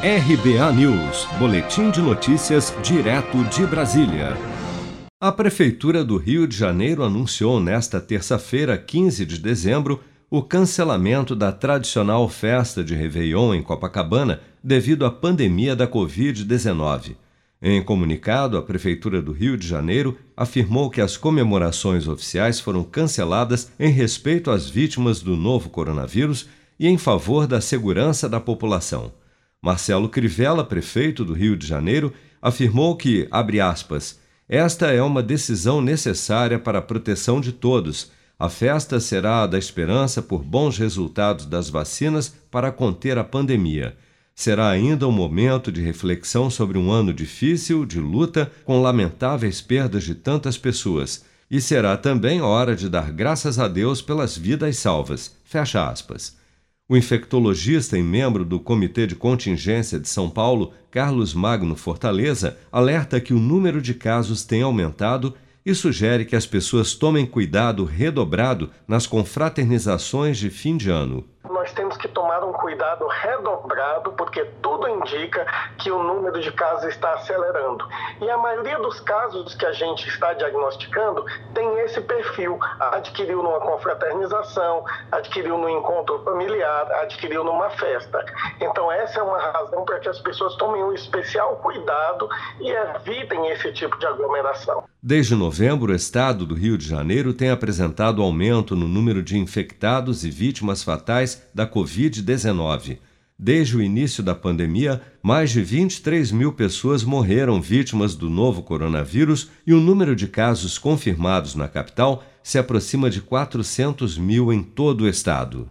RBA News, Boletim de Notícias, direto de Brasília. A Prefeitura do Rio de Janeiro anunciou nesta terça-feira, 15 de dezembro, o cancelamento da tradicional festa de Réveillon em Copacabana devido à pandemia da Covid-19. Em comunicado, a Prefeitura do Rio de Janeiro afirmou que as comemorações oficiais foram canceladas em respeito às vítimas do novo coronavírus e em favor da segurança da população. Marcelo Crivella, prefeito do Rio de Janeiro, afirmou que, abre aspas, esta é uma decisão necessária para a proteção de todos. A festa será a da esperança por bons resultados das vacinas para conter a pandemia. Será ainda um momento de reflexão sobre um ano difícil, de luta, com lamentáveis perdas de tantas pessoas. E será também hora de dar graças a Deus pelas vidas salvas. Fecha aspas. O infectologista e membro do Comitê de Contingência de São Paulo, Carlos Magno Fortaleza, alerta que o número de casos tem aumentado e sugere que as pessoas tomem cuidado redobrado nas confraternizações de fim de ano. Nós temos que tomar um cuidado redobrado, porque tudo indica que o número de casos está acelerando. E a maioria dos casos que a gente está diagnosticando tem esse perfil. Adquiriu numa confraternização, adquiriu no encontro familiar, adquiriu numa festa. Então, essa é uma razão para que as pessoas tomem um especial cuidado e evitem esse tipo de aglomeração. Desde novembro, o estado do Rio de Janeiro tem apresentado aumento no número de infectados e vítimas fatais da Covid-19. Desde o início da pandemia, mais de 23 mil pessoas morreram vítimas do novo coronavírus e o número de casos confirmados na capital se aproxima de 400 mil em todo o estado.